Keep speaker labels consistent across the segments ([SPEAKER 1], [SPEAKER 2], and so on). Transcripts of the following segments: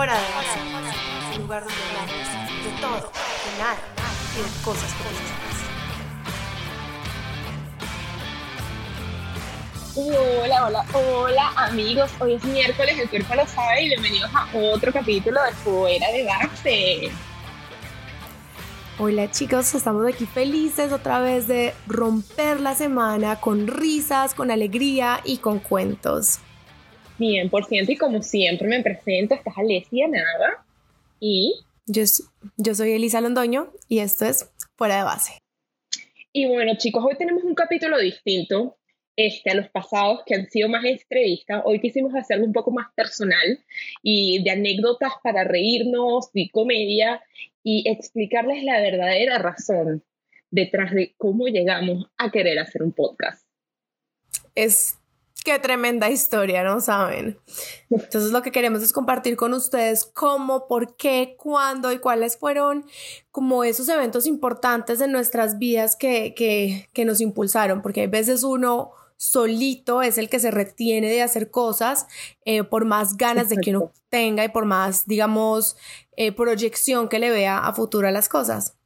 [SPEAKER 1] Fuera de base, un lugar donde hablamos de todo, de nada y de cosas
[SPEAKER 2] políticas. Hola, hola, hola amigos. Hoy es miércoles, el cuerpo lo sabe y bienvenidos a otro capítulo de Fuera de Base.
[SPEAKER 1] Hola chicos, estamos aquí felices otra vez de romper la semana con risas, con alegría y con cuentos.
[SPEAKER 2] 100% y como siempre me presento, estás Alesia Nada y...
[SPEAKER 1] Yo, yo soy Elisa Londoño y esto es Fuera de Base.
[SPEAKER 2] Y bueno chicos, hoy tenemos un capítulo distinto este, a los pasados que han sido más entrevistas. Hoy quisimos hacerlo un poco más personal y de anécdotas para reírnos, de comedia y explicarles la verdadera razón detrás de cómo llegamos a querer hacer un podcast.
[SPEAKER 1] Es Qué tremenda historia, ¿no saben? Entonces lo que queremos es compartir con ustedes cómo, por qué, cuándo y cuáles fueron como esos eventos importantes en nuestras vidas que, que, que nos impulsaron, porque hay veces uno solito es el que se retiene de hacer cosas eh, por más ganas de que uno tenga y por más, digamos, eh, proyección que le vea a futuro a las cosas.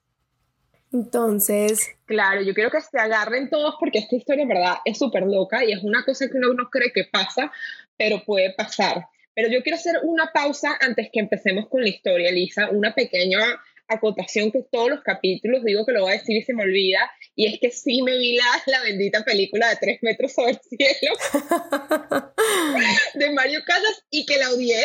[SPEAKER 1] Entonces.
[SPEAKER 2] Claro, yo quiero que se agarren todos porque esta historia en verdad es súper loca y es una cosa que uno no cree que pasa, pero puede pasar. Pero yo quiero hacer una pausa antes que empecemos con la historia, Lisa, una pequeña acotación que todos los capítulos digo que lo voy a decir y se me olvida, y es que sí me vi la, la bendita película de tres metros sobre el cielo de Mario Casas y que la odié,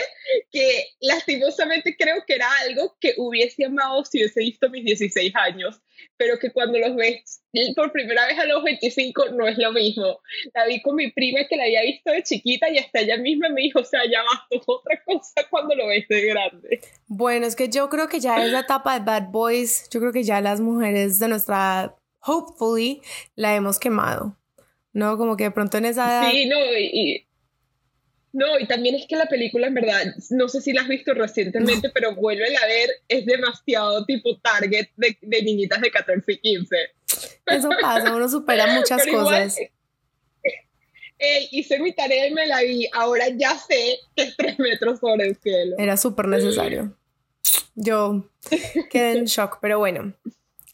[SPEAKER 2] que lastimosamente creo que era algo que hubiese amado si hubiese visto mis 16 años, pero que cuando los ves por primera vez a los 25 no es lo mismo. La vi con mi prima que la había visto de chiquita y hasta ella misma me dijo, o sea, ya bastó otra cosa cuando lo ves de grande.
[SPEAKER 1] Bueno, es que yo creo que ya es la etapa de Bad Boys, yo creo que ya las mujeres de nuestra hopefully, la hemos quemado. ¿No? Como que de pronto en esa
[SPEAKER 2] edad... Sí, no, y, no, y también es que la película, en verdad, no sé si la has visto recientemente, pero vuelve a ver, es demasiado tipo target de, de, niñitas de 14 y 15.
[SPEAKER 1] Eso pasa, uno supera muchas cosas.
[SPEAKER 2] Eh, hice mi tarea y me la vi, ahora ya sé que es tres metros sobre el cielo.
[SPEAKER 1] Era súper necesario. Yo quedé en shock, pero bueno.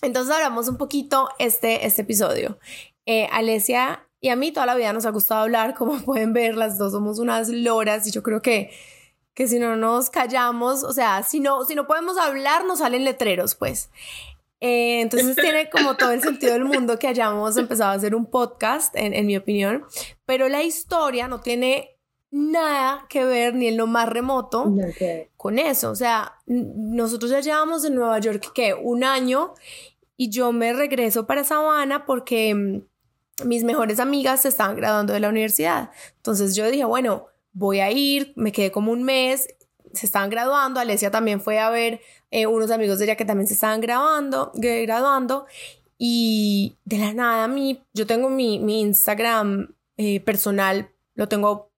[SPEAKER 1] Entonces hablamos un poquito este, este episodio. Eh, Alesia y a mí toda la vida nos ha gustado hablar, como pueden ver, las dos somos unas loras y yo creo que, que si no nos callamos, o sea, si no, si no podemos hablar, nos salen letreros, pues. Eh, entonces tiene como todo el sentido del mundo que hayamos empezado a hacer un podcast, en, en mi opinión, pero la historia no tiene nada que ver ni en lo más remoto con eso. O sea, nosotros ya llevamos en Nueva York, ¿qué? Un año y yo me regreso para Sabana porque mm, mis mejores amigas se estaban graduando de la universidad. Entonces yo dije, bueno, voy a ir, me quedé como un mes, se estaban graduando, Alesia también fue a ver eh, unos amigos de ella que también se estaban graduando, graduando y de la nada a mí, yo tengo mi, mi Instagram eh, personal, lo tengo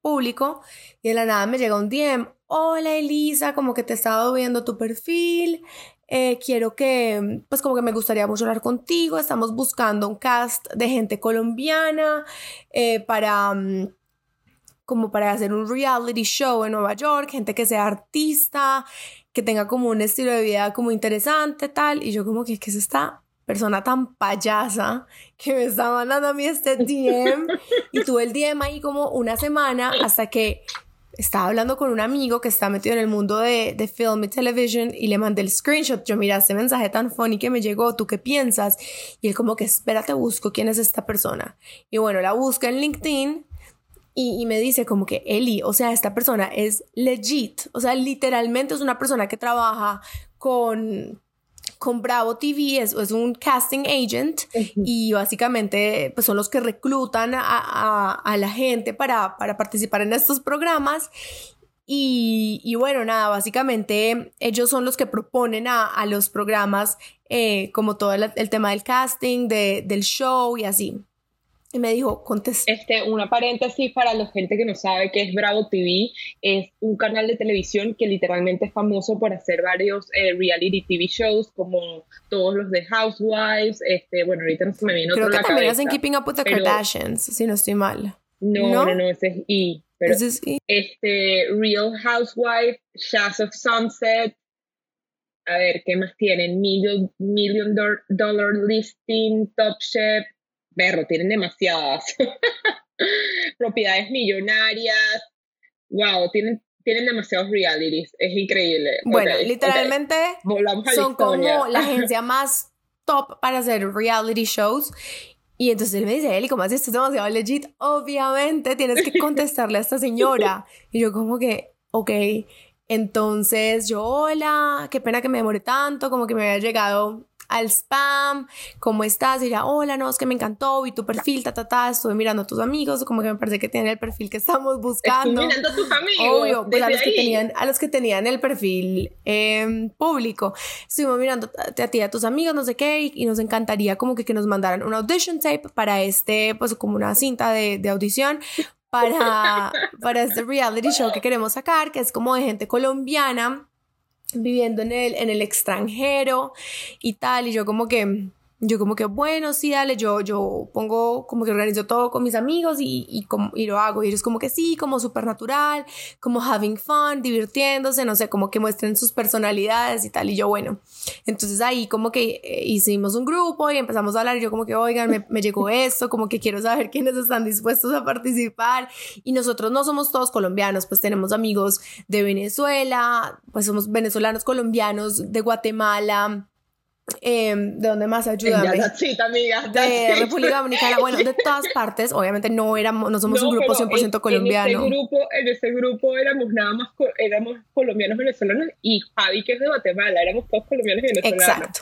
[SPEAKER 1] y de la nada me llega un DM, hola Elisa, como que te he estado viendo tu perfil, eh, quiero que, pues como que me gustaría mucho hablar contigo, estamos buscando un cast de gente colombiana eh, para, mm, como para hacer un reality show en Nueva York, gente que sea artista, que tenga como un estilo de vida como interesante, tal, y yo como que, ¿qué es esta persona tan payasa que me está mandando a mí este DM? y tuve el DM ahí como una semana hasta que estaba hablando con un amigo que está metido en el mundo de, de film y television y le mandé el screenshot. Yo, mira, este mensaje tan funny que me llegó, ¿tú qué piensas? Y él como que, espérate, busco quién es esta persona. Y bueno, la busca en LinkedIn y, y, me dice como que, Eli, o sea, esta persona es legit. O sea, literalmente es una persona que trabaja con con Bravo TV es, es un casting agent y básicamente pues, son los que reclutan a, a, la gente para, para, participar en estos programas. Y, y, bueno, nada, básicamente ellos son los que proponen a, a los programas eh, como todo el, el, tema del casting, de, del show y así. Y me dijo, contesta.
[SPEAKER 2] Este, una paréntesis para la gente que no sabe qué es Bravo TV. Es un canal de televisión que literalmente es famoso por hacer varios eh, reality TV shows, como todos los de Housewives. Este, bueno, ahorita no se me viene
[SPEAKER 1] Creo
[SPEAKER 2] otro
[SPEAKER 1] que también hacen Keeping Up with the Kardashians, si no estoy mal.
[SPEAKER 2] No, no, no, ese es E. Pero este, Real Housewife, Shaz of Sunset, a ver, ¿qué más tienen? Million, million Dollar Listing, Top Chef, berro, tienen demasiadas. Propiedades millonarias, wow, tienen, tienen demasiados realities, es increíble.
[SPEAKER 1] Bueno, literalmente son como la agencia más top para hacer reality shows. Y entonces él me dice, Eli, ¿cómo haces esto? Es demasiado legit. Obviamente tienes que contestarle a esta señora. Y yo como que, ok. Entonces yo, hola, qué pena que me demore tanto, como que me había llegado al spam, ¿cómo estás? Y ella, hola, no, es que me encantó, vi tu perfil, ta, ta, ta, estuve mirando a tus amigos, como que me parece que tienen el perfil que estamos buscando.
[SPEAKER 2] Estuve mirando a tus amigos.
[SPEAKER 1] Obvio, pues a los, que tenían, a los que tenían el perfil eh, público. Estuvimos mirando a ti, a tus amigos, no sé qué, y, nos encantaría como que, que nos mandaran un audition tape para este, pues como una cinta de, de audición para, para este reality show que queremos sacar, que es como de gente colombiana viviendo en el, en el extranjero y tal, y yo como que yo como que, bueno, sí, dale, yo, yo pongo, como que organizo todo con mis amigos y, y, como, y lo hago. Y ellos como que sí, como súper natural, como having fun, divirtiéndose, no sé, como que muestren sus personalidades y tal. Y yo, bueno, entonces ahí como que eh, hicimos un grupo y empezamos a hablar y yo como que, oigan, me, me llegó esto, como que quiero saber quiénes están dispuestos a participar. Y nosotros no somos todos colombianos, pues tenemos amigos de Venezuela, pues somos venezolanos colombianos, de Guatemala, Em, ¿De dónde más? Ayúdame.
[SPEAKER 2] Amiga.
[SPEAKER 1] De República Dominicana, bueno, de todas partes. Obviamente no éramos, no somos un grupo 100% colombiano.
[SPEAKER 2] En ese, grupo, en ese grupo éramos nada más, éramos colombianos venezolanos y Javi, que es de Guatemala, éramos todos colombianos y venezolanos.
[SPEAKER 1] Exacto.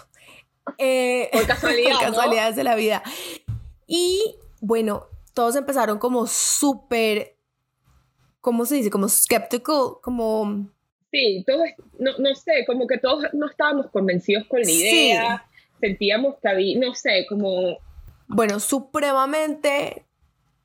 [SPEAKER 1] Eh,
[SPEAKER 2] por casualidad. por
[SPEAKER 1] casualidades de la vida. Y bueno, todos empezaron como súper, ¿cómo se dice? Como skeptical, como
[SPEAKER 2] Sí, todos, no, no sé, como que todos no estábamos convencidos con la idea, sentíamos que había, no sé, como...
[SPEAKER 1] Bueno, supremamente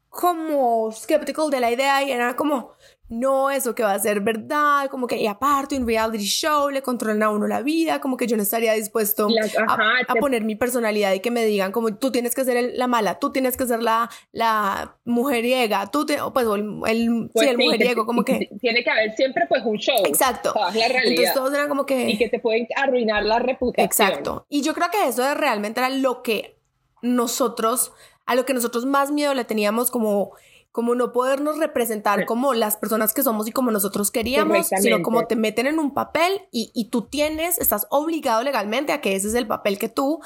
[SPEAKER 1] como skeptical de la idea y era como, no, eso que va a ser verdad, como que, y aparte, un reality show le controlan a uno la vida, como que yo no estaría dispuesto a, poner mi personalidad y que me digan como tú tienes que ser la mala, tú tienes que ser la, la mujeriega, tú, te, pues el, pues sí, el mujeriego, como que...
[SPEAKER 2] Tiene que haber siempre pues un show.
[SPEAKER 1] Exacto.
[SPEAKER 2] la realidad.
[SPEAKER 1] Entonces todos eran como que...
[SPEAKER 2] Y que te pueden arruinar la reputación.
[SPEAKER 1] Exacto. Y yo creo que eso realmente era lo que nosotros, a lo que nosotros más miedo le teníamos como como no podernos representar como las personas que somos y como nosotros queríamos, sino como te meten en un papel y, y, tú tienes, estás obligado legalmente a que ese es el papel que tú,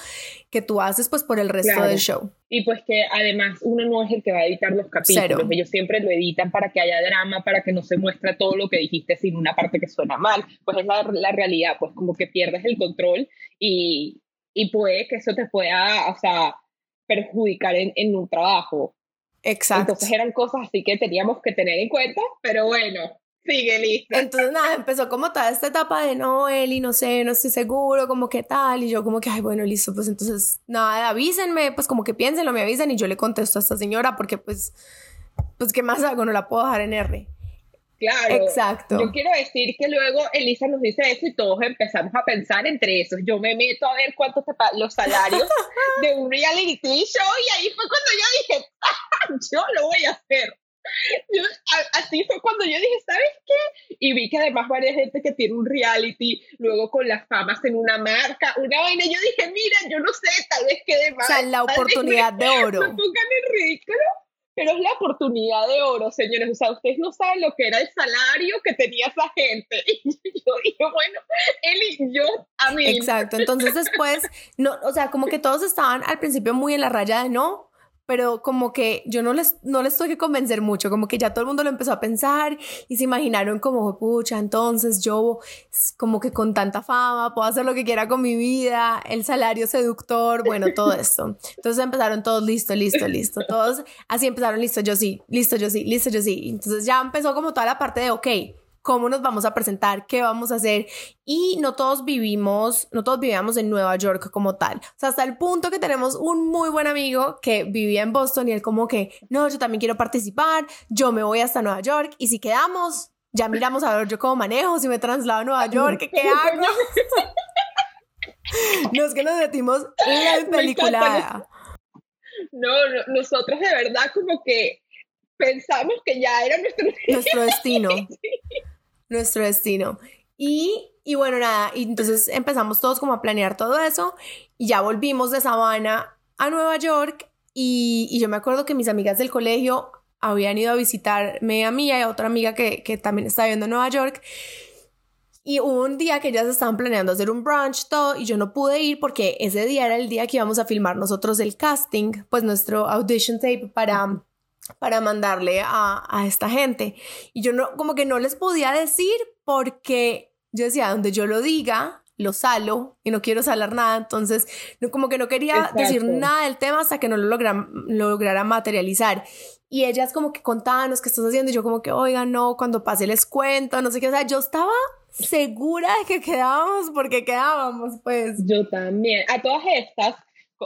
[SPEAKER 1] que tú haces pues por el resto del show.
[SPEAKER 2] Y pues que además uno no es el que va a editar los capítulos, ellos siempre lo editan para que haya drama, para que no se muestre todo lo que dijiste sin una parte que suena mal, pues es la, la realidad, pues como que pierdes el control y, y puede que eso te pueda, o sea, perjudicar en, en un trabajo
[SPEAKER 1] Exacto.
[SPEAKER 2] Entonces eran cosas así que teníamos que tener en cuenta, pero bueno, sigue listo.
[SPEAKER 1] Entonces nada, empezó como toda esta etapa de no, Eli, no sé, no estoy seguro, como que tal, y yo como que, ay, bueno, listo, pues entonces nada, avísenme, pues como que piénsenlo, me avisan y yo le contesto a esta señora porque pues, pues qué más hago, no la puedo dejar en R.
[SPEAKER 2] Claro.
[SPEAKER 1] Exacto.
[SPEAKER 2] Yo quiero decir que luego Elisa nos dice eso y todos empezamos a pensar entre esos. Yo me meto a ver cuántos los salarios de un reality show y ahí fue cuando yo dije, ah, yo lo voy a hacer. así fue cuando yo dije, ¿sabes qué? Y vi que además varias gente que tiene un reality, luego con las famas en una marca, una vaina, yo dije, mira, yo no sé, tal vez quede más.
[SPEAKER 1] O sea, la oportunidad de oro.
[SPEAKER 2] Me pongan en ridículo pero es la oportunidad de oro, señores. O sea, ustedes no saben lo que era el salario que tenía esa gente. Y yo dije, bueno, él y yo, a mí.
[SPEAKER 1] Exacto. Entonces después, no, o sea, como que todos estaban al principio muy en la raya de no, pero como que yo no les, no les tuve que convencer mucho, como que ya todo el mundo lo empezó a pensar y se imaginaron como, pucha, entonces yo como que con tanta fama puedo hacer lo que quiera con mi vida, el salario seductor, bueno, todo esto. Entonces empezaron todos, listo, listo, listo, todos así empezaron, listo, yo sí, listo, yo sí, listo, yo sí. Entonces ya empezó como toda la parte de, ok, cómo nos vamos a presentar, qué vamos a hacer. Y no todos vivimos, no todos vivíamos en Nueva York como tal. O sea, hasta el punto que tenemos un muy buen amigo que vivía en Boston y él como que, no, yo también quiero participar, yo me voy hasta Nueva York y si quedamos, ya miramos a ver yo cómo manejo, si me traslado a Nueva York, ¿qué, hago? no es que nos metimos en la película.
[SPEAKER 2] No, no, nosotros de verdad como que pensamos que ya era nuestro,
[SPEAKER 1] nuestro destino. Nuestro destino. Y, y bueno, nada, entonces empezamos todos como a planear todo eso y ya volvimos de Sabana a Nueva York y, y yo me acuerdo que mis amigas del colegio habían ido a visitarme a mí y a otra amiga que, que también está viviendo en Nueva York y hubo un día que ellas estaban planeando hacer un brunch, todo, y yo no pude ir porque ese día era el día que íbamos a filmar nosotros el casting, pues nuestro audition tape para, para mandarle a, a esta gente. Y yo no, como que no les podía decir porque yo decía, donde yo lo diga, lo salo y no quiero salar nada, entonces no, como que no quería decir nada del tema hasta que no lo, lograra, lo lograra materializar. Y ellas como que contaban, ¿qué estás haciendo? Y yo como que, oigan, no, cuando pase les cuento, no sé qué, o sea, yo estaba segura de que quedábamos porque quedábamos, pues.
[SPEAKER 2] Yo también. A todas estas,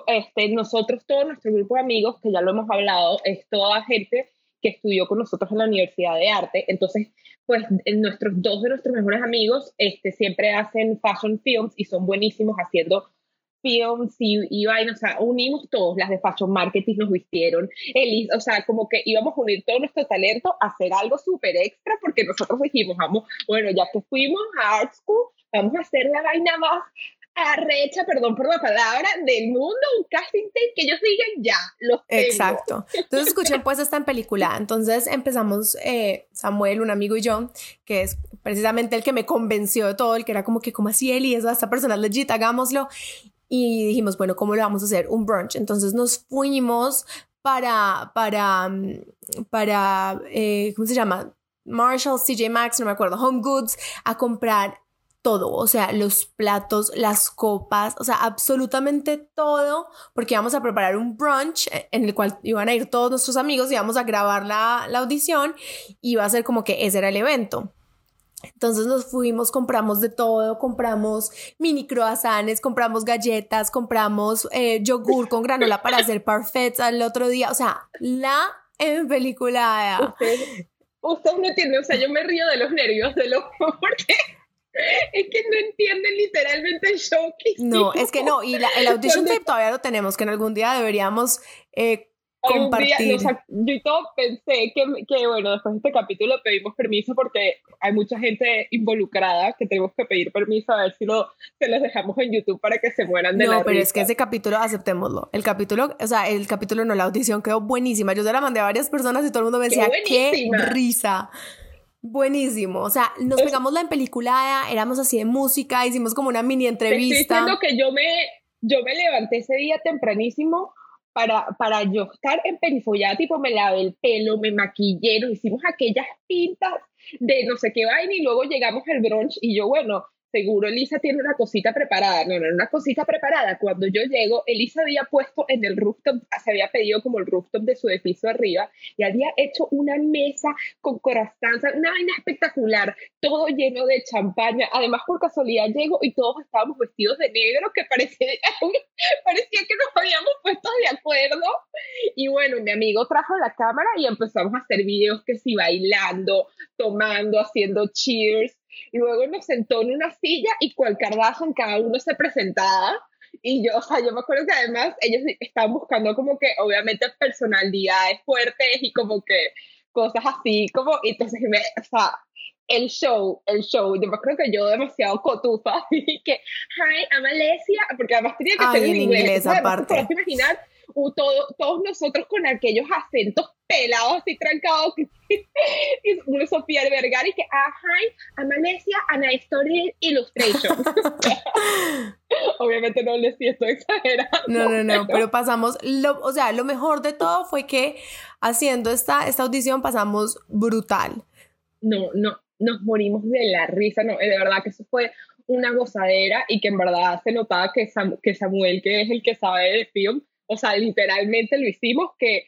[SPEAKER 2] este, nosotros, todo nuestro grupo de amigos, que ya lo hemos hablado, es toda gente que estudió con nosotros en la Universidad de Arte. Entonces, pues nuestros dos de nuestros mejores amigos este, siempre hacen fashion films y son buenísimos haciendo films y, y o sea, unimos todos, las de Fashion Marketing nos vistieron, Elis, o sea, como que íbamos a unir todo nuestro talento a hacer algo súper extra porque nosotros dijimos, vamos, bueno, ya que fuimos a Art School, vamos a hacer la vaina más arrecha, perdón por la palabra, del mundo, un casting tape que ellos digan ya, los tengo.
[SPEAKER 1] Exacto. Entonces escuchen pues esta en película. Entonces empezamos eh, Samuel, un amigo y yo, que es precisamente el que me convenció de todo, el que era como que como así él y eso, esta persona legit, hagámoslo y dijimos, bueno, ¿cómo lo vamos a hacer? Un brunch. Entonces nos fuimos para, para, mm, para, eh, ¿cómo se llama? Marshall, CJ Maxx, no me acuerdo, Home Goods, a comprar todo, o sea, los platos, las copas, o sea, absolutamente todo, porque íbamos a preparar un brunch en el cual iban a ir todos nuestros amigos, íbamos a grabar la, la audición y iba a ser como que ese era el evento. Entonces nos fuimos, compramos de todo, compramos mini croissants, compramos galletas, compramos eh, yogur con granola para hacer parfaits al otro día. O sea, la en película.
[SPEAKER 2] Usted, usted no entiende, o sea, yo me río de los nervios, de lo porque es que no entienden literalmente el show que
[SPEAKER 1] No, es que no, y el audition tape todavía lo tenemos, que en algún día deberíamos eh, compartir.
[SPEAKER 2] yo y todo pensé que, que, bueno, después de este capítulo pedimos permiso porque hay mucha gente involucrada que tenemos que pedir permiso a ver si lo, se los dejamos en YouTube para que se mueran de no,
[SPEAKER 1] No, pero es que ese capítulo, aceptémoslo. El capítulo, o sea, el capítulo no, la audición quedó buenísima. Yo se la mandé a varias personas y todo el mundo me decía, qué, risa. Buenísimo, o sea, nos pegamos la empeliculada, éramos así de música, hicimos como una mini entrevista.
[SPEAKER 2] Estoy que yo me, yo me levanté ese día tempranísimo para, para yo estar en perifollada, tipo me lavé el pelo, me maquillé, nos hicimos aquellas pintas de no sé qué vaina y luego llegamos al brunch y yo, bueno, seguro Elisa tiene una cosita preparada. No, no, una cosita preparada. Cuando yo llego, Elisa había puesto en el rooftop, se había pedido como el rooftop de su edificio arriba y había hecho una mesa con corastanza, una vaina espectacular, todo lleno de champaña. Además, por casualidad llego y todos estábamos vestidos de negro, que parecía, parecía que nos habíamos puesto de acuerdo. Y bueno, mi amigo trajo la cámara y empezamos a hacer videos que sí, bailando, tomando, haciendo cheers y luego nos sentó en una silla y cual Kardashian cada uno se presentaba. Y yo, o sea, yo me acuerdo que además ellos estaban buscando como que, obviamente, personalidades fuertes y como que cosas así, como, y entonces, me, o sea, el show, el show, yo me acuerdo que yo demasiado cotufa, y que, hi, I'm Alesia, porque además tenía que ser en inglés, inglés aparte. imaginar todo, todos nosotros con aquellos acentos pelados y trancados, y Sofía de Vergara y que, ah, hi, Amanesia, Ana Story Illustration. Obviamente no les estoy exagerando.
[SPEAKER 1] No, no, no, pero pasamos, lo, o sea, lo mejor de todo fue que haciendo esta, esta audición pasamos brutal.
[SPEAKER 2] No, no, nos morimos de la risa, no, de verdad que eso fue una gozadera y que en verdad se notaba que, que Samuel, que es el que sabe de film, o sea, literalmente lo hicimos que,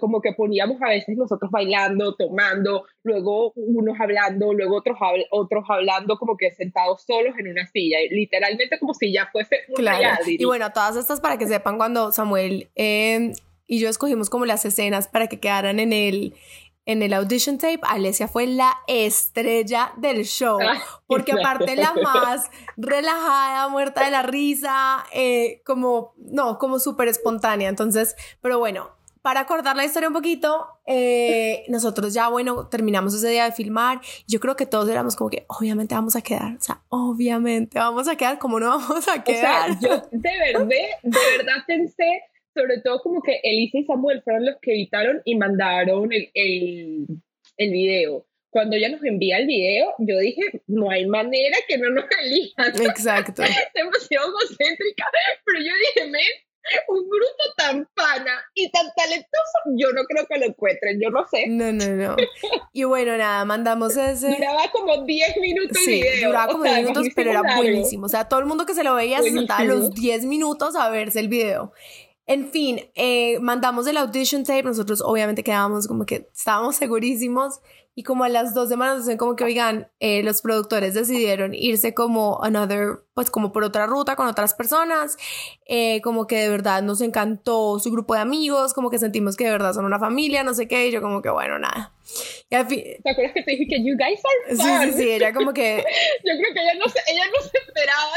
[SPEAKER 2] como que poníamos a veces nosotros bailando, tomando, luego unos hablando, luego otros, otros hablando como que sentados solos en una silla, literalmente como si ya fuese un
[SPEAKER 1] claro. Y bueno, todas estas para que sepan cuando Samuel eh, y yo escogimos como las escenas para que quedaran en el, en el audition tape, Alesia fue la estrella del show, porque aparte la más relajada, muerta de la risa, eh, como, no, como súper espontánea. Entonces, pero bueno, para acordar la historia un poquito, eh, nosotros ya, bueno, terminamos ese día de filmar. Yo creo que todos éramos como que, obviamente vamos a quedar. O sea, obviamente vamos a quedar, como no vamos a quedar?
[SPEAKER 2] O sea, yo de verdad, de verdad pensé, sobre todo como que Elisa y Samuel fueron los que editaron y mandaron el, el, el video cuando ella nos envía el video, yo dije, no hay manera que no nos elijan.
[SPEAKER 1] Exacto.
[SPEAKER 2] Demasiado egocéntrica, pero yo dije, men, un grupo tan pana y tan talentoso, yo no creo que lo encuentren, yo no sé.
[SPEAKER 1] No, no, no. Y bueno, nada, mandamos ese.
[SPEAKER 2] Duraba como 10 minutos el video.
[SPEAKER 1] Duraba como 10 minutos, pero era buenísimo. O sea, todo el mundo que se lo veía se sentaba los 10 minutos a verse el video. En fin, eh, mandamos el audition tape, nosotros obviamente quedábamos como que estábamos segurísimos y como a las dos semanas dicen como que, oigan, eh, los productores decidieron irse como another, pues como por otra ruta con otras personas, eh, como que de verdad nos encantó su grupo de amigos, como que sentimos que de verdad son una familia, no sé qué, y yo como que, bueno, nada.
[SPEAKER 2] ¿Te acuerdas que te dije que you guys are
[SPEAKER 1] fun? Sí, sí, sí, ella como que...
[SPEAKER 2] yo creo que ella no se, ella no se esperaba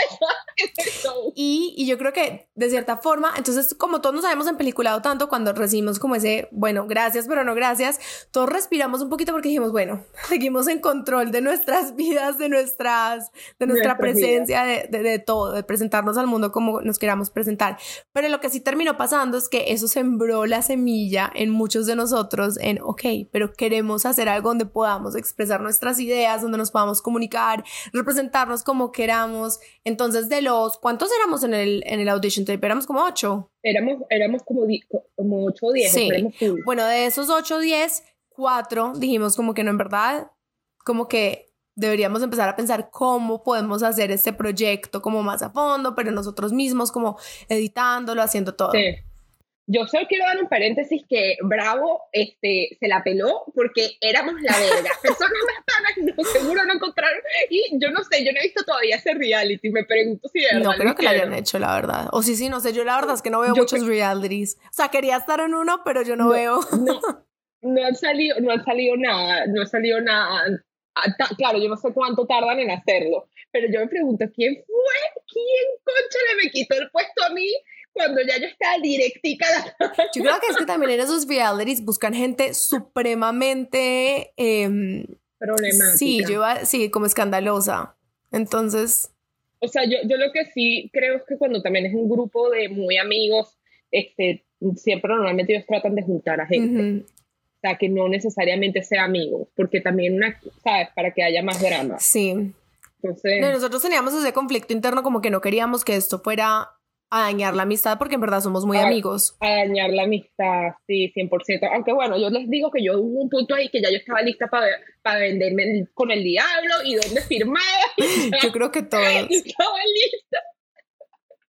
[SPEAKER 2] show.
[SPEAKER 1] Y, y yo creo que de cierta forma, entonces como todos nos habíamos empeliculado tanto cuando recibimos como ese, bueno, gracias, pero no gracias, todos respiramos un poquito porque dijimos, bueno, seguimos en control de nuestras vidas, de nuestras, de nuestra presencia, de, de, de, todo, de presentarnos al mundo como nos queramos presentar. Pero lo que sí terminó pasando es que eso sembró la semilla en muchos de nosotros en, ok, pero queremos hacer algo donde podamos expresar nuestras ideas, donde nos podamos comunicar, representarnos como queramos. Entonces, de los, ¿cuántos éramos en el, en el audition tape? Éramos como ocho.
[SPEAKER 2] Éramos, éramos como, como ocho o diez.
[SPEAKER 1] Sí. Bueno, de esos ocho o diez, cuatro dijimos como que no, en verdad, como que deberíamos empezar a pensar cómo podemos hacer este proyecto como más a fondo, pero nosotros mismos como editándolo, haciendo todo.
[SPEAKER 2] Sí. Yo solo quiero dar un paréntesis que Bravo este, se la peló porque éramos la verga. Personas más panas no, seguro no encontraron. Y yo no sé, yo no he visto todavía ese reality. Me pregunto si de verdad.
[SPEAKER 1] No creo que lo hayan hecho, la verdad. O sí, sí, no sé. Yo la verdad es que no veo yo muchos realities. O sea, quería estar en uno, pero yo no,
[SPEAKER 2] no
[SPEAKER 1] veo.
[SPEAKER 2] No, no han salido, no han salido nada. No ha salido nada. Claro, yo no sé cuánto tardan en hacerlo. Pero yo me pregunto, ¿quién fue? ¿Quién concha le me quitó el puesto a mí? Cuando ya yo estaba directica.
[SPEAKER 1] Yo creo que es que también en esos realities buscan gente supremamente... Eh,
[SPEAKER 2] Problemática.
[SPEAKER 1] Sí, yo iba, sí, como escandalosa. Entonces...
[SPEAKER 2] O sea, yo, yo lo que sí creo es que cuando también es un grupo de muy amigos, este, siempre normalmente ellos tratan de juntar a gente. Uh -huh. O sea, que no necesariamente sea amigos, porque también, una, ¿sabes? Para que haya más drama.
[SPEAKER 1] Sí.
[SPEAKER 2] Entonces...
[SPEAKER 1] No, nosotros teníamos ese conflicto interno como que no queríamos que esto fuera a dañar la amistad porque en verdad somos muy
[SPEAKER 2] a,
[SPEAKER 1] amigos.
[SPEAKER 2] A dañar la amistad, sí, 100%. Aunque bueno, yo les digo que yo hubo un punto ahí que ya yo estaba lista para para venderme con el diablo y dónde firmaba.
[SPEAKER 1] yo creo que todos.
[SPEAKER 2] Estaba lista.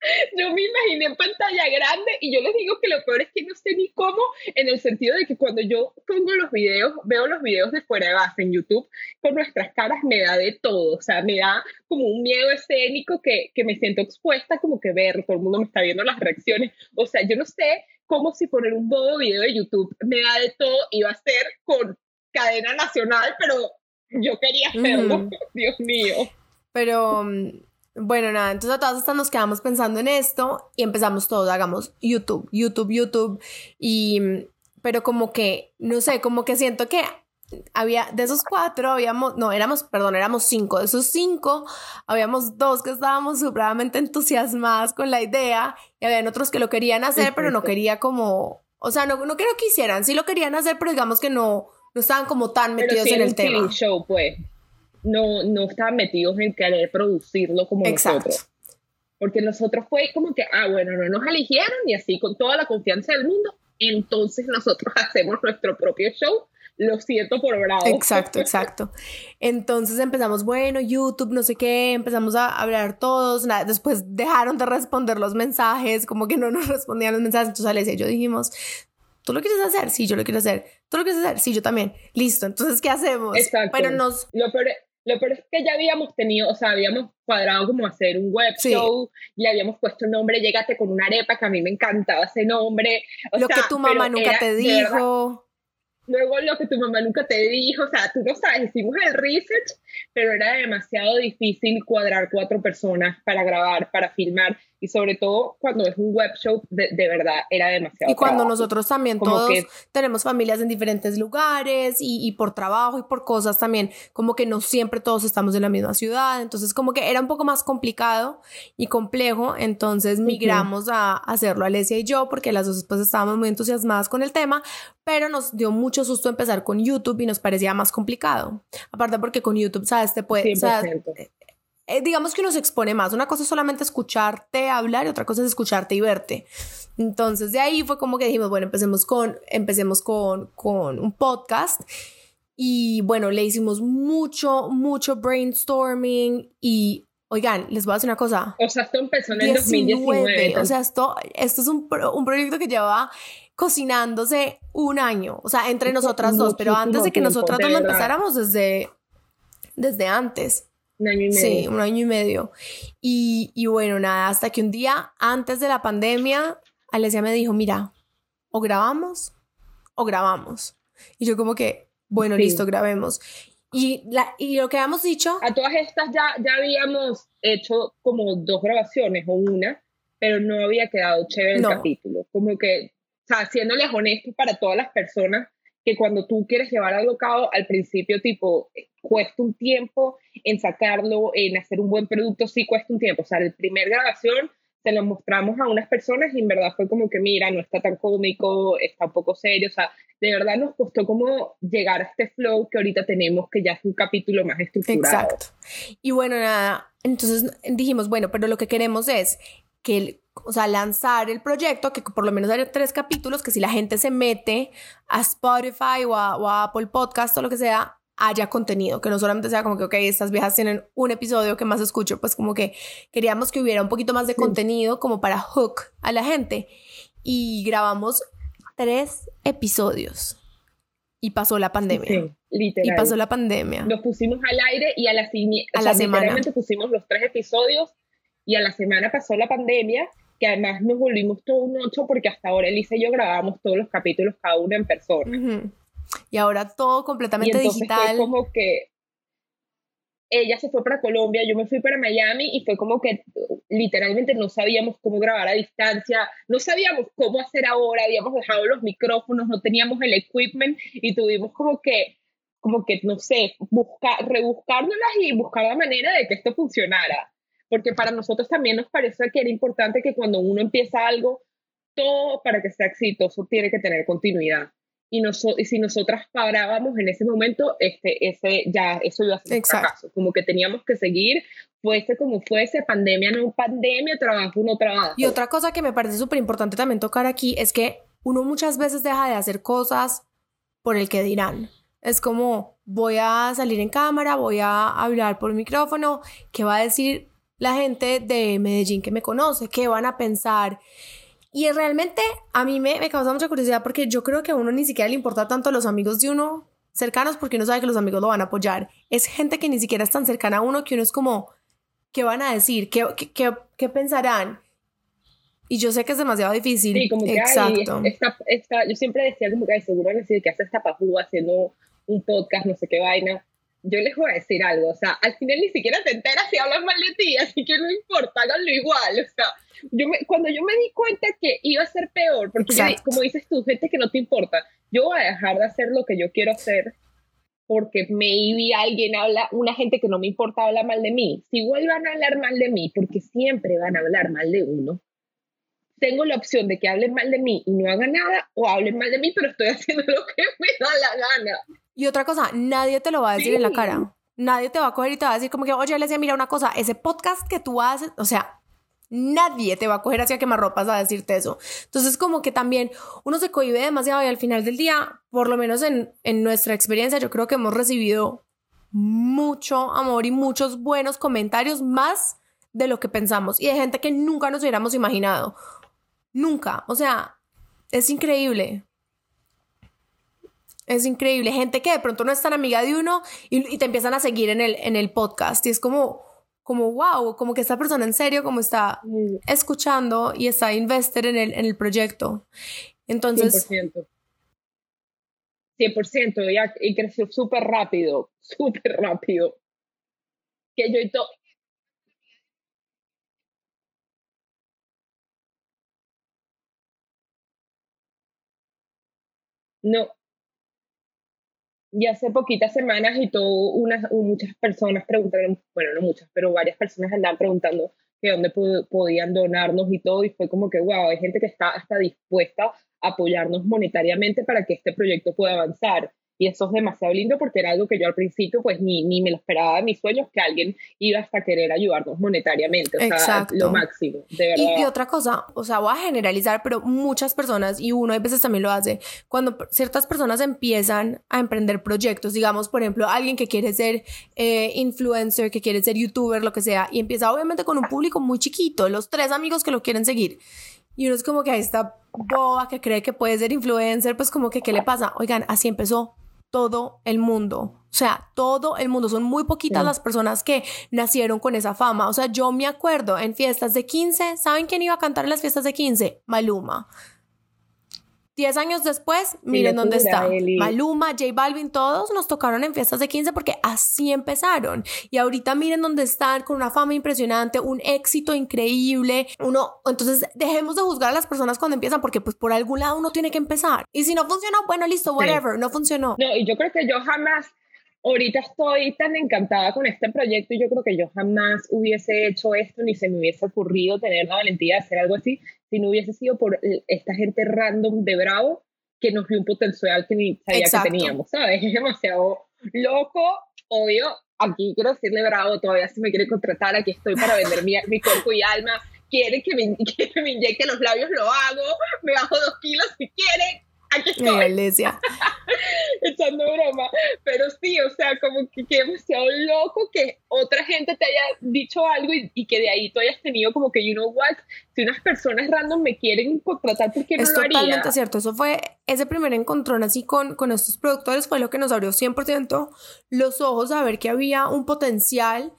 [SPEAKER 2] Yo me imaginé en pantalla grande y yo les digo que lo peor es que no sé ni cómo, en el sentido de que cuando yo pongo los videos, veo los videos de fuera de base en YouTube, con nuestras caras me da de todo, o sea, me da como un miedo escénico que, que me siento expuesta, como que ver, todo el mundo me está viendo las reacciones, o sea, yo no sé cómo si poner un bobo video de YouTube me da de todo, iba a ser con cadena nacional, pero yo quería hacerlo, mm. Dios mío.
[SPEAKER 1] Pero bueno, nada, entonces a todas estas nos quedamos pensando en esto y empezamos todos, hagamos YouTube, YouTube, YouTube. Y, pero como que, no sé, como que siento que había, de esos cuatro, habíamos, no, éramos, perdón, éramos cinco. De esos cinco, habíamos dos que estábamos supremamente entusiasmadas con la idea y habían otros que lo querían hacer, pero no quería como, o sea, no, no que hicieran, sí lo querían hacer, pero digamos que no, no estaban como tan metidos
[SPEAKER 2] sí
[SPEAKER 1] en el tema.
[SPEAKER 2] show, pues no, no estaban metidos en querer producirlo como
[SPEAKER 1] Exacto.
[SPEAKER 2] nosotros. Porque nosotros fue como que, ah, bueno, no nos eligieron y así con toda la confianza del mundo, entonces nosotros hacemos nuestro propio show. Lo siento por bravo.
[SPEAKER 1] Exacto, exacto. Entonces empezamos, bueno, YouTube, no sé qué, empezamos a hablar todos. Nada, después dejaron de responder los mensajes, como que no nos respondían los mensajes. Entonces Alesia y yo dijimos, ¿Tú lo quieres hacer? Sí, yo lo quiero hacer. ¿Tú lo quieres hacer? Sí, yo también. Listo, entonces, ¿qué hacemos?
[SPEAKER 2] Exacto.
[SPEAKER 1] Pero nos...
[SPEAKER 2] Lo peor, lo peor es que ya habíamos tenido, o sea, habíamos cuadrado como hacer un web
[SPEAKER 1] Sí.
[SPEAKER 2] show, le habíamos puesto el nombre, llégate con una arepa, que a mí me encantaba ese nombre. O
[SPEAKER 1] lo
[SPEAKER 2] sea,
[SPEAKER 1] que tu mamá nunca
[SPEAKER 2] era-
[SPEAKER 1] te dijo.
[SPEAKER 2] Luego lo que tu mamá nunca te dijo, o sea, tú no sabes, hicimos el research, pero era demasiado difícil cuadrar cuatro personas para grabar, para filmar, Y sobre todo cuando es un web show, de, verdad era demasiado.
[SPEAKER 1] Y cuando nosotros también todos tenemos familias en diferentes lugares y, y, por trabajo y por cosas también, como que no siempre todos estamos en la misma ciudad. Entonces, como que era un poco más complicado y complejo. Entonces, migramos a hacerlo Alesia y yo, porque las dos pues estábamos muy entusiasmadas con el tema, pero nos dio mucho susto empezar con YouTube y nos parecía más complicado. Aparte, porque con YouTube, ¿sabes? Te puede. Eh, digamos que uno se expone más. Una cosa es solamente escucharte hablar y otra cosa es escucharte y verte. Entonces de ahí fue como que dijimos, bueno, empecemos con, empecemos con, con un podcast. Y bueno, le hicimos mucho, mucho brainstorming y Oigan, les voy a decir una cosa.
[SPEAKER 2] O sea, esto empezó en el 2019.
[SPEAKER 1] O sea, esto, esto es un, un proyecto que lleva cocinándose un año, o sea, entre nosotras dos, pero antes de que nosotras dos lo empezáramos desde, desde antes.
[SPEAKER 2] Un año y medio.
[SPEAKER 1] Sí, un año y medio. Y, y bueno, nada, hasta que un día antes de la pandemia, Alesia me dijo, mira, o grabamos o grabamos. Y yo como que, bueno, listo, grabemos. Y, la, y lo que habíamos dicho...
[SPEAKER 2] A todas estas ya, ya habíamos hecho como dos grabaciones o una, pero no había quedado chévere el capítulo. Como que, o sea, siéndoles honestos para todas las personas, que cuando tú quieres llevar algo a cabo, al principio, tipo, cuesta un tiempo en sacarlo, en hacer un buen producto, sí cuesta un tiempo. O sea, la primera grabación se lo mostramos a unas personas y en verdad fue como que, mira, no está tan cómico, está un poco serio. O sea, de verdad nos costó como llegar a este flow que ahorita tenemos, que ya es un capítulo más estructurado. Exacto.
[SPEAKER 1] Y bueno, nada, entonces dijimos, bueno, pero lo que queremos es que o sea, lanzar el proyecto, que por lo menos haya tres capítulos, que si la gente se mete a Spotify o a, Apple Podcast o lo que sea, haya contenido, que no solamente sea como que, ok, estas viejas tienen un episodio que más escucho, pues como que queríamos que hubiera un poquito más de contenido como para hook a la gente. Y grabamos tres episodios. Y pasó la pandemia. Sí,
[SPEAKER 2] literal.
[SPEAKER 1] Y pasó la pandemia.
[SPEAKER 2] Nos pusimos al aire y a la, a la semana. pusimos los tres episodios y a la semana pasó la pandemia que además nos volvimos todo un ocho porque hasta ahora Elisa y yo grabábamos todos los capítulos cada uno en persona.
[SPEAKER 1] Y ahora todo completamente y digital.
[SPEAKER 2] Fue como que ella se fue para Colombia, yo me fui para Miami y fue como que literalmente no sabíamos cómo grabar a distancia, no sabíamos cómo hacer ahora, habíamos dejado los micrófonos, no teníamos el equipment y tuvimos como que como que no sé, buscar rebuscárnoslas y buscar la manera de que esto funcionara porque para nosotros también nos parece que era importante que cuando uno empieza algo, todo para que sea exitoso tiene que tener continuidad. Y, y si nosotras parábamos en ese momento, este, ese, ya eso iba a ser un fracaso. Como que teníamos que seguir, fuese como fuese, pandemia no pandemia, trabajo no trabajo.
[SPEAKER 1] Y otra cosa que me parece súper importante también tocar aquí es que uno muchas veces deja de hacer cosas por el que dirán. Es como, voy a salir en cámara, voy a hablar por micrófono, ¿qué va a decir la gente de Medellín que me conoce, qué van a pensar. Y realmente a mí me, me causa mucha curiosidad porque yo creo que a uno ni siquiera le importa tanto a los amigos de uno cercanos porque uno sabe que los amigos lo van a apoyar. Es gente que ni siquiera es tan cercana a uno que uno es como, ¿qué van a decir? ¿Qué, qué, qué, pensarán? Y yo sé que es demasiado difícil.
[SPEAKER 2] Sí, como que Exacto. yo siempre decía como que seguro decir que hace esta pajúa haciendo un podcast, no sé qué vaina yo les voy a decir algo, o sea, al final ni siquiera te enteras si hablas mal de ti, así que no importa, háganlo igual, o sea, yo me, cuando yo me di cuenta que iba a ser peor, porque como dices tú, gente que no te importa, yo voy a dejar de hacer lo que yo quiero hacer porque me vi alguien habla, una gente que no me importa habla mal de mí. Si vuelvan a hablar mal de mí, porque siempre van a hablar mal de uno, tengo la opción de que hablen mal de mí y no hagan nada, o hablen mal de mí, pero estoy haciendo lo que me da la gana.
[SPEAKER 1] Y otra cosa, nadie te lo va a decir en la cara. Nadie te va a coger y te va a decir como que, oye, decía mira una cosa, ese podcast que tú haces, o sea, nadie te va a coger hacia quemarropas a decirte eso. Entonces, como que también uno se cohibe demasiado y al final del día, por lo menos en, en nuestra experiencia, yo creo que hemos recibido mucho amor y muchos buenos comentarios, más de lo que pensamos y de gente que nunca nos hubiéramos imaginado. Nunca. O sea, es increíble. Es increíble. Gente que de pronto no es tan amiga de uno y, te empiezan a seguir en el, en el podcast. Y es como, como wow, como que esta persona en serio, como está escuchando y está invested en el, en el proyecto. Entonces.
[SPEAKER 2] 100%. 100%. Y, y creció súper rápido, súper rápido. Que yo y todo. No, y hace poquitas semanas y todo, unas, muchas personas preguntaron, bueno, no muchas, pero varias personas andaban preguntando que dónde podían donarnos y todo, y fue como que, wow, hay gente que está hasta dispuesta a apoyarnos monetariamente para que este proyecto pueda avanzar. Y eso es demasiado lindo porque era algo que yo al principio pues ni, ni me lo esperaba de mis sueños que alguien iba hasta querer ayudarnos monetariamente. O sea, lo máximo, de verdad.
[SPEAKER 1] Y, y, otra cosa, o sea, voy a generalizar, pero muchas personas, y uno a veces también lo hace, cuando ciertas personas empiezan a emprender proyectos, digamos, por ejemplo, alguien que quiere ser eh, influencer, que quiere ser youtuber, lo que sea, y empieza obviamente con un público muy chiquito, los tres amigos que lo quieren seguir. Y uno es como que ahí está boba que cree que puede ser influencer, pues como que, ¿qué le pasa? Oigan, así empezó todo el mundo. O sea, todo el mundo. Son muy poquitas las personas que nacieron con esa fama. O sea, yo me acuerdo en fiestas de 15, ¿saben quién iba a cantar en las fiestas de 15? Maluma. Diez años después, miren dónde está. Maluma, J Balvin, todos nos tocaron en fiestas de 15 porque así empezaron. Y ahorita miren dónde están con una fama impresionante, un éxito increíble. Uno, entonces dejemos de juzgar a las personas cuando empiezan porque pues por algún lado uno tiene que empezar. Y si no funcionó, bueno, listo, whatever, no funcionó.
[SPEAKER 2] No, y yo creo que yo jamás ahorita estoy tan encantada con este proyecto y yo creo que yo jamás hubiese hecho esto ni se me hubiese ocurrido tener la valentía de hacer algo así si no hubiese sido por esta gente random de Bravo que nos vio un potencial que ni sabía que teníamos, ¿sabes? Es demasiado loco, obvio. Aquí quiero decirle Bravo, todavía si me quiere contratar, aquí estoy para vender mi, mi cuerpo y alma. Quiere que me, que me inyecte los labios, lo hago. Me bajo dos kilos si quiere aquí estoy. Echando broma. Pero sí, o sea, como que, que demasiado loco que otra gente te haya dicho algo y, que de ahí tú hayas tenido como que, you know what, si unas personas random me quieren contratar, ¿por qué no
[SPEAKER 1] es
[SPEAKER 2] lo haría?
[SPEAKER 1] totalmente cierto. Eso fue, ese primer encontrón así con, con estos productores fue lo que nos abrió 100% los ojos a ver que había un potencial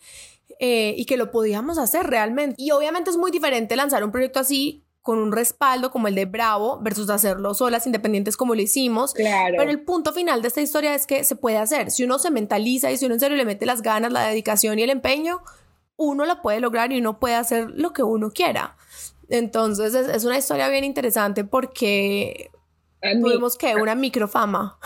[SPEAKER 1] eh, y que lo podíamos hacer realmente. Y obviamente es muy diferente lanzar un proyecto así con un respaldo como el de Bravo versus hacerlo solas, independientes como lo hicimos.
[SPEAKER 2] Claro.
[SPEAKER 1] Pero el punto final de esta historia es que se puede hacer. Si uno se mentaliza y si uno en serio le mete las ganas, la dedicación y el empeño, uno lo puede lograr y uno puede hacer lo que uno quiera. Entonces es, una historia bien interesante porque tuvimos que una microfama.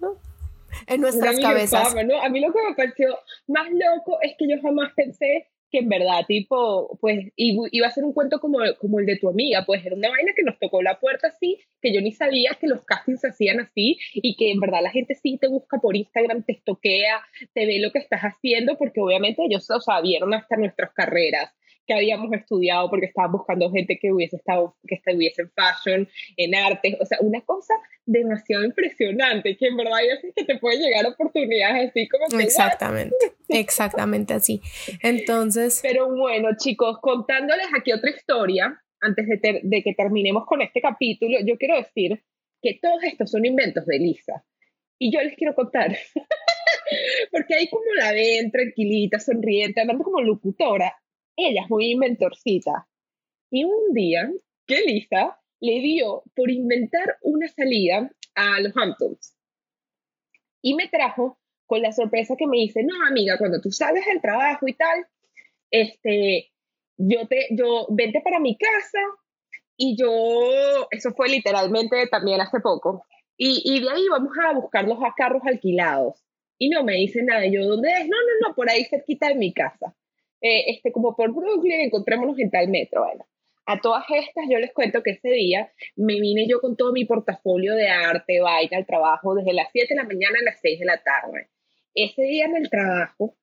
[SPEAKER 1] en nuestras cabezas.
[SPEAKER 2] A mí lo que me pareció más loco es que yo jamás pensé que en verdad, tipo, pues iba a ser un cuento como, como el de tu amiga, pues era una vaina que nos tocó la puerta así, que yo ni sabía que los castings se hacían así y que en verdad la gente sí te busca por Instagram, te estoquea, te ve lo que estás haciendo, porque obviamente ellos, o sea, vieron hasta nuestras carreras que habíamos estudiado porque estaban buscando gente que hubiese estado, que estuviese en fashion, en arte, o sea, una cosa demasiado impresionante, que en verdad hay veces que te puede llegar oportunidades así como que...
[SPEAKER 1] Exactamente, exactamente así. Entonces...
[SPEAKER 2] Pero bueno, chicos, contándoles aquí otra historia, antes de, de que terminemos con este capítulo, yo quiero decir que todos estos son inventos de Lisa. Y yo les quiero contar, porque ahí como la ven tranquilita, sonriente, hablando como locutora, ella es muy inventorcita. Y un día que Lisa le dio por inventar una salida a los Hamptons. Y me trajo con la sorpresa que me dice, no, amiga, cuando tú sales del trabajo y tal, este, yo te, yo, vente para mi casa y yo, eso fue literalmente también hace poco, y, y de ahí vamos a buscar los carros alquilados. Y no me dice nada, yo, ¿dónde es? No, no, no, por ahí cerquita de mi casa. Eh, este, como por Brooklyn, encontrémonos en tal metro. Bueno, a todas estas yo les cuento que ese día me vine yo con todo mi portafolio de arte, vaina, al trabajo desde las 7 de la mañana a las 6 de la tarde. Ese día en el trabajo,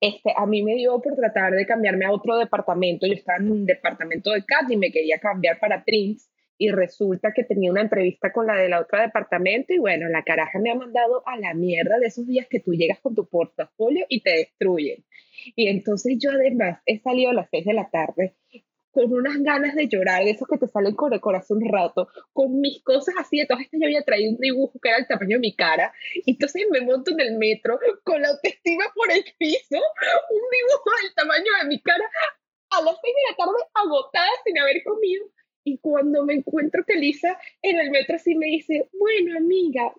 [SPEAKER 2] este, a mí me dio por tratar de cambiarme a otro departamento. Yo estaba en un departamento de CAT y me quería cambiar para Prince y resulta que tenía una entrevista con la del otro departamento y bueno, la caraja me ha mandado a la mierda de esos días que tú llegas con tu portafolio y te destruyen. Y entonces yo además he salido a las 6 de la tarde con unas ganas de llorar, de esos que te salen con el corazón rato, con mis cosas así, de todas estas yo había traído un dibujo que era el tamaño de mi cara, y entonces me monto en el metro con la autoestima por el piso, un dibujo del tamaño de mi cara, a las 6 de la tarde agotada sin haber comido, y cuando me encuentro que Lisa en el metro así me dice, bueno amiga,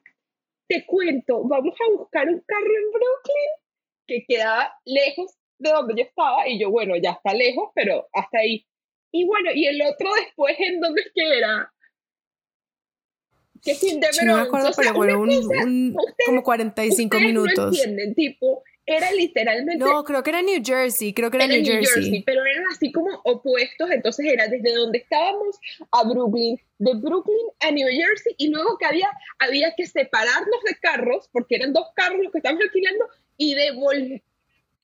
[SPEAKER 2] te cuento, vamos a buscar un carro en Brooklyn que quedaba lejos de donde yo estaba y yo, bueno, ya está lejos, pero hasta ahí. Y bueno, y el otro después, ¿en dónde es que era? que sin de
[SPEAKER 1] no me acuerdo, pero bueno, un, como 45 minutos. No
[SPEAKER 2] entienden, tipo, era literalmente.
[SPEAKER 1] No, creo que era New Jersey, creo que era, New, Jersey.
[SPEAKER 2] Pero eran así como opuestos, entonces era desde donde estábamos a Brooklyn, de Brooklyn a New Jersey, y luego que había, había que separarnos de carros, porque eran dos carros los que estábamos alquilando, y devolver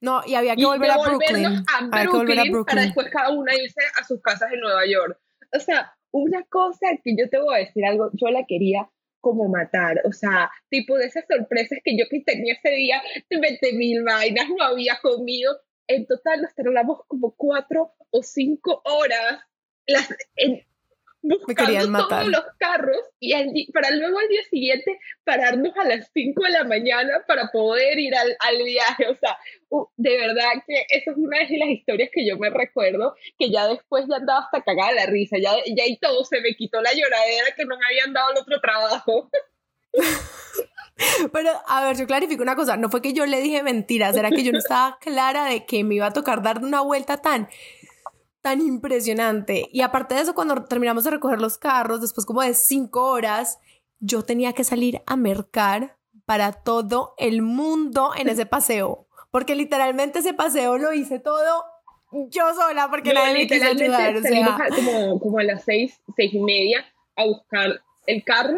[SPEAKER 1] no, y había que volver a Brooklyn.
[SPEAKER 2] que volver a Brooklyn para después cada una irse a sus casas en Nueva York. O sea, una cosa que yo te voy a decir algo, yo la quería como matar, o sea, tipo de esas sorpresas que yo que tenía ese día, 20 mil vainas, no había comido, en total nos tardamos como cuatro o cinco horas las, en, buscando todos los carros y para luego al día siguiente pararnos a las 5 de la mañana para poder ir al, al viaje. O sea, de verdad que esa es una de las historias que yo me recuerdo, que ya después ya andaba hasta cagada la risa, ya, ya y todo se me quitó la lloradera que no me habían dado el otro trabajo.
[SPEAKER 1] Pero, a ver, yo clarifico una cosa, no fue que yo le dije mentiras, era que yo no estaba clara de que me iba a tocar dar una vuelta tan tan impresionante. Y aparte de eso, cuando terminamos de recoger los carros, después como de cinco horas, yo tenía que salir a mercar para todo el mundo en ese paseo. Porque literalmente ese paseo lo hice todo yo sola porque nadie me quiso ayudar. O sea.
[SPEAKER 2] como, como a las seis, seis y media a buscar el carro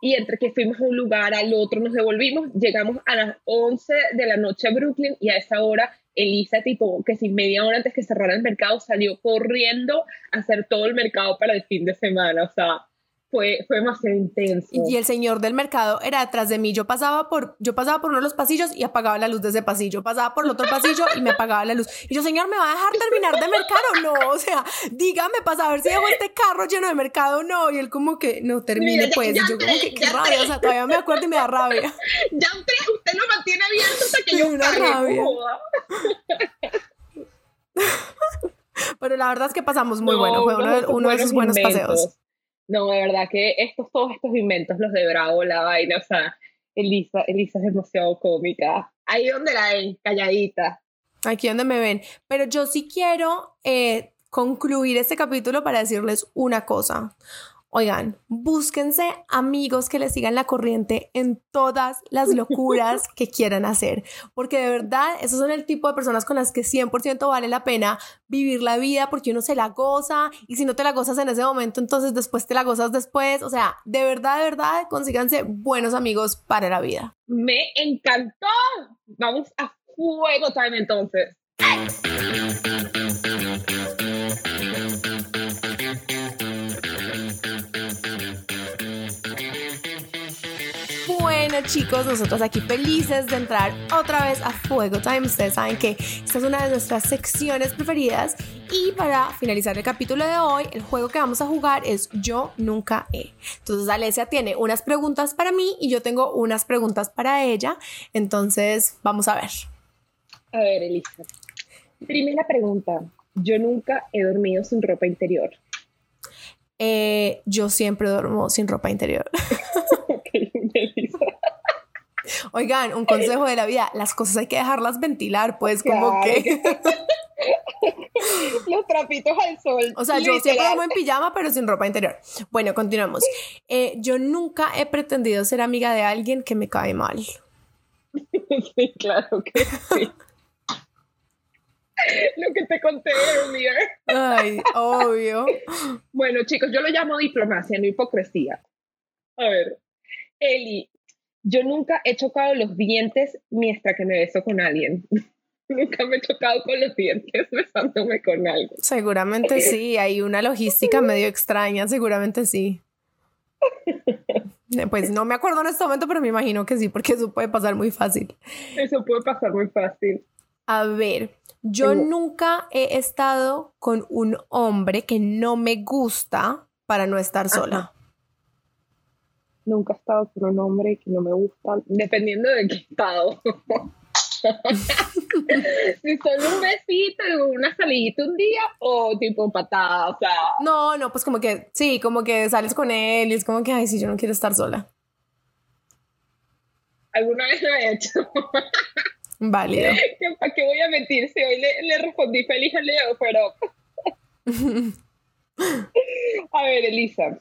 [SPEAKER 2] y entre que fuimos a un lugar al otro nos devolvimos, llegamos a las 11 de la noche a Brooklyn y a esa hora Elisa, tipo, que sin media hora antes que cerrara el mercado, salió corriendo a hacer todo el mercado para el fin de semana. O sea, fue, fue demasiado intenso.
[SPEAKER 1] Y el señor del mercado era detrás de mí. Yo pasaba por, yo pasaba por uno de los pasillos y apagaba la luz de ese pasillo. Pasaba por el otro pasillo y me apagaba la luz. Y yo, señor, ¿me va a dejar terminar de mercado o no? O sea, dígame para saber si dejo este carro lleno de mercado o no. Y él como que, no, termine pues. y yo como que, qué rabia. O sea, todavía me acuerdo y me da rabia.
[SPEAKER 2] Ya usted, usted lo mantiene abierto hasta que yo Una rabia.
[SPEAKER 1] Pero la verdad es que pasamos muy bueno. Fue uno, uno de esos buenos paseos.
[SPEAKER 2] No, de verdad que estos, todos estos inventos, los de Bravo, la vaina, o sea, Elisa, Elisa es demasiado cómica. Ahí donde la ven, calladita.
[SPEAKER 1] Aquí donde me ven. Pero yo sí quiero eh, concluir este capítulo para decirles una cosa. Oigan, búsquense amigos que les sigan la corriente en todas las locuras que quieran hacer, porque de verdad esos son el tipo de personas con las que 100% vale la pena vivir la vida porque uno se la goza y si no te la gozas en ese momento, entonces después te la gozas después. O sea, de verdad, de verdad, consíganse buenos amigos para la vida.
[SPEAKER 2] Me encantó. Vamos a fuego time entonces.
[SPEAKER 1] Chicos, nosotros aquí felices de entrar otra vez a Fuego Time. Ustedes saben que esta es una de nuestras secciones preferidas. Y para finalizar el capítulo de hoy, el juego que vamos a jugar es Yo Nunca He. Entonces Alesia tiene unas preguntas para mí y yo tengo unas preguntas para ella. Entonces, vamos a ver.
[SPEAKER 2] A ver, Elisa. Primera pregunta. Yo nunca he dormido sin ropa interior.
[SPEAKER 1] Eh, yo siempre duermo sin ropa interior. Oigan, un consejo de la vida, las cosas hay que dejarlas ventilar, pues como que...
[SPEAKER 2] Los trapitos al sol.
[SPEAKER 1] O sea, yo siempre duermo en pijama, pero sin ropa interior. Bueno, continuamos. Eh, yo nunca he pretendido ser amiga de alguien que me cae mal.
[SPEAKER 2] Sí, claro que sí. Lo que te conté earlier.
[SPEAKER 1] Ay, obvio.
[SPEAKER 2] Bueno, chicos, yo lo llamo diplomacia, no hipocresía. A ver, Eli, yo nunca he chocado los dientes mientras que me beso con alguien. nunca me he chocado con los dientes besándome con alguien.
[SPEAKER 1] Seguramente sí, hay una logística medio extraña, seguramente sí. Pues no me acuerdo en este momento, pero me imagino que sí, porque eso puede pasar muy fácil.
[SPEAKER 2] Eso puede pasar muy fácil.
[SPEAKER 1] A ver, yo nunca he estado con un hombre que no me gusta para no estar sola
[SPEAKER 2] nunca he estado con un hombre que no me gusta, dependiendo de qué estado. si solo un besito, una salidita un día o tipo patada, o sea.
[SPEAKER 1] No, no, pues como que sí, como que sales con él y es como que, ay, sí, yo no quiero estar sola.
[SPEAKER 2] Alguna vez lo he hecho.
[SPEAKER 1] Válido.
[SPEAKER 2] ¿Para qué voy a mentir si hoy le, le respondí feliz a Leo, pero. a ver, Elisa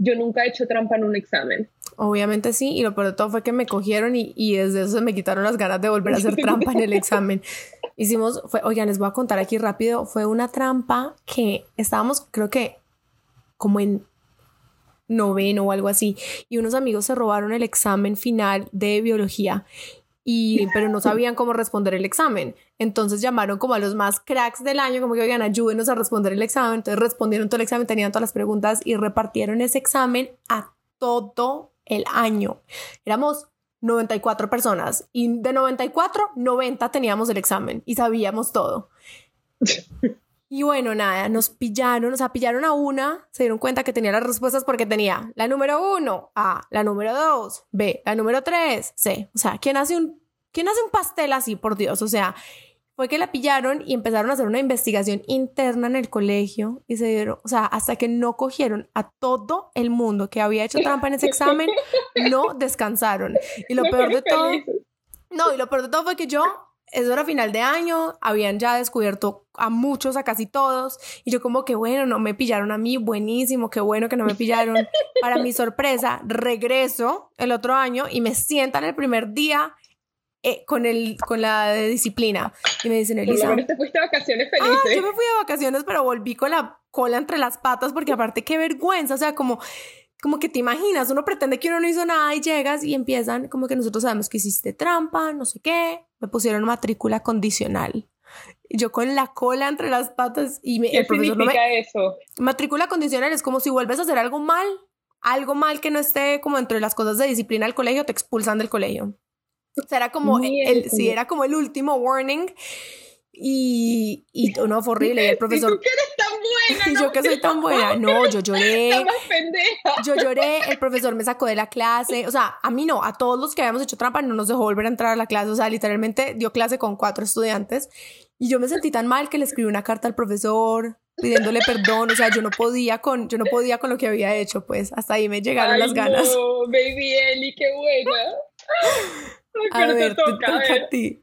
[SPEAKER 2] yo nunca he hecho trampa en un examen.
[SPEAKER 1] Obviamente sí, y lo peor de todo fue que me cogieron y, y desde eso se me quitaron las ganas de volver a hacer trampa en el examen. Hicimos, fue, oigan, les voy a contar aquí rápido, fue una trampa que estábamos, creo que como en noveno o algo así, y unos amigos se robaron el examen final de biología y, pero no sabían cómo responder el examen. Entonces llamaron como a los más cracks del año, como que, oigan, ayúdenos a responder el examen. Entonces respondieron todo el examen, tenían todas las preguntas y repartieron ese examen a todo el año. Éramos 94 personas y de 94, 90 teníamos el examen y sabíamos todo. Y bueno, nada, nos pillaron, o sea, pillaron a una, se dieron cuenta que tenía las respuestas porque tenía la número uno, A, la número dos, B, la número tres, C. O sea, ¿quién hace un, quién hace un pastel así, por Dios? O sea, fue que la pillaron y empezaron a hacer una investigación interna en el colegio y se dieron, o sea, hasta que no cogieron a todo el mundo que había hecho trampa en ese examen, no descansaron. Y lo peor de todo, no, y lo peor de todo fue que yo eso era final de año, habían ya descubierto a muchos, a casi todos, y yo como que bueno, no me pillaron a mí, buenísimo, qué bueno que no me pillaron. Para mi sorpresa, regreso el otro año y me sientan el primer día eh, con, el, con la disciplina. Y me dicen, Elisa...
[SPEAKER 2] te fuiste de vacaciones
[SPEAKER 1] ah, felices. yo me fui de vacaciones, pero volví con la cola entre las patas porque aparte qué vergüenza, o sea, como como que te imaginas, uno pretende que uno no hizo nada y llegas y empiezan como que nosotros sabemos que hiciste trampa, no sé qué, me pusieron matrícula condicional. Yo con la cola entre las patas y me,
[SPEAKER 2] ¿Qué el profesor significa eso?
[SPEAKER 1] Matrícula condicional es como si vuelves a hacer algo mal, algo mal que no esté como entre las cosas de disciplina del colegio, te expulsan del colegio. O sea, era como el, si era como el último warning y, y no, fue horrible. Y el profesor.
[SPEAKER 2] ¿Y tú buena?
[SPEAKER 1] Y yo que soy tan buena. No, yo lloré. Yo lloré. El profesor me sacó de la clase. O sea, a mí no. A todos los que habíamos hecho trampa no nos dejó volver a entrar a la clase. O sea, literalmente dio clase con cuatro estudiantes. Y yo me sentí tan mal que le escribí una carta al profesor pidiéndole perdón. O sea, yo no podía con, yo no podía con lo que había hecho. Pues hasta ahí me llegaron las ganas.
[SPEAKER 2] No, baby Eli, qué buena.
[SPEAKER 1] a ver, te toca, a ti.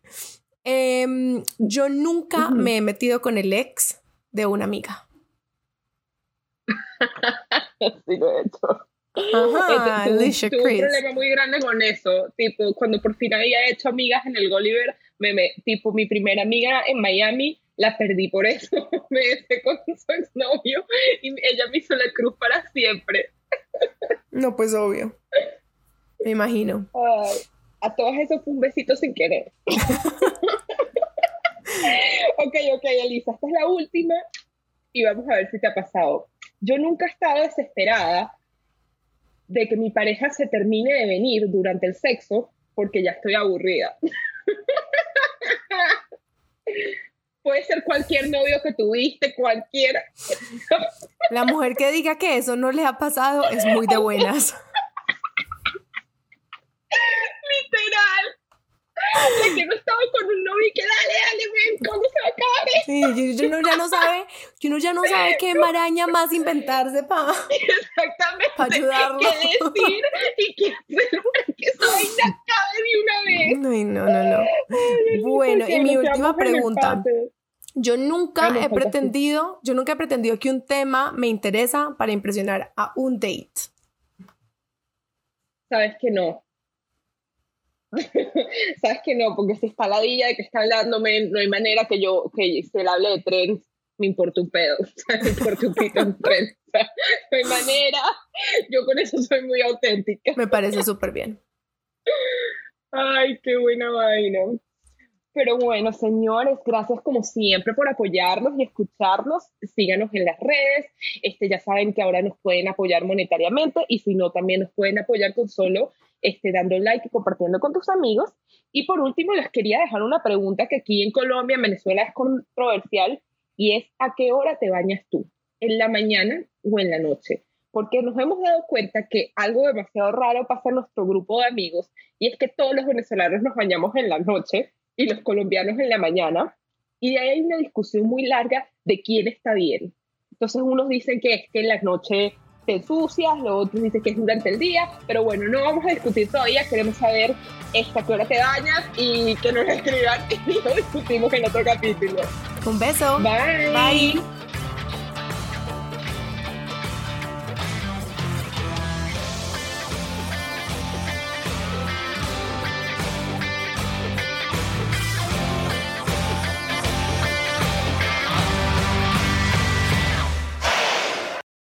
[SPEAKER 1] Em, yo nunca me he metido con el ex de una amiga.
[SPEAKER 2] sí, lo he hecho. Ajá, Alicia Tuve un problema muy grande con eso. Tipo, cuando por fin había hecho amigas en el Gulliver, me, me, tipo, mi primera amiga en Miami la perdí por eso. me desé con su exnovio y ella me hizo la cruz para siempre.
[SPEAKER 1] no, pues obvio. Me imagino.
[SPEAKER 2] Ay a todos esos fue un besito sin querer. ok, ok, Elisa, esta es la última y vamos a ver si te ha pasado. Yo nunca he estado desesperada de que mi pareja se termine de venir durante el sexo porque ya estoy aburrida. Puede ser cualquier novio que tuviste, cualquiera.
[SPEAKER 1] La mujer que diga que eso no le ha pasado es muy de buenas.
[SPEAKER 2] que no estaba con un novio y que dale, dale, ven, ¿cuándo se va a acabar
[SPEAKER 1] Sí, uno ya no sabe, uno ya no sabe qué maraña más inventarse para
[SPEAKER 2] Exactamente.
[SPEAKER 1] Para ayudarlo.
[SPEAKER 2] Qué decir y qué hacer para que esa vaina acabe de una vez.
[SPEAKER 1] Ay, no, no, no. bueno, y mi última pregunta. Yo nunca he pretendido, yo nunca he pretendido que un tema me interesa para impresionar a un date.
[SPEAKER 2] Sabes que no. Sabes que no, porque si está la de que está hablándome, no hay manera que yo, que se le hable de tren, me importa un pedo, me importa un pito en tren. no hay manera, yo con eso soy muy auténtica.
[SPEAKER 1] Me parece súper bien.
[SPEAKER 2] Ay, qué buena vaina. Pero bueno, señores, gracias como siempre por apoyarnos y escucharnos. Síganos en las redes. Este, ya saben que ahora nos pueden apoyar monetariamente y si no, también nos pueden apoyar con solo este, dando like y compartiendo con tus amigos. Y por último, les quería dejar una pregunta que aquí en Colombia, en Venezuela es controversial y es ¿a qué hora te bañas tú? ¿En la mañana o en la noche? Porque nos hemos dado cuenta que algo demasiado raro pasa en nuestro grupo de amigos y es que todos los venezolanos nos bañamos en la noche y los colombianos en la mañana. Y ahí hay una discusión muy larga de quién está bien. Entonces unos dicen que es que en la noche te ensucias, los otros dicen que es durante el día, pero bueno, no vamos a discutir todavía, queremos saber esta qué hora te bañas y que nos escriban y lo discutimos en otro capítulo.
[SPEAKER 1] Un beso.
[SPEAKER 2] Bye.
[SPEAKER 1] Bye.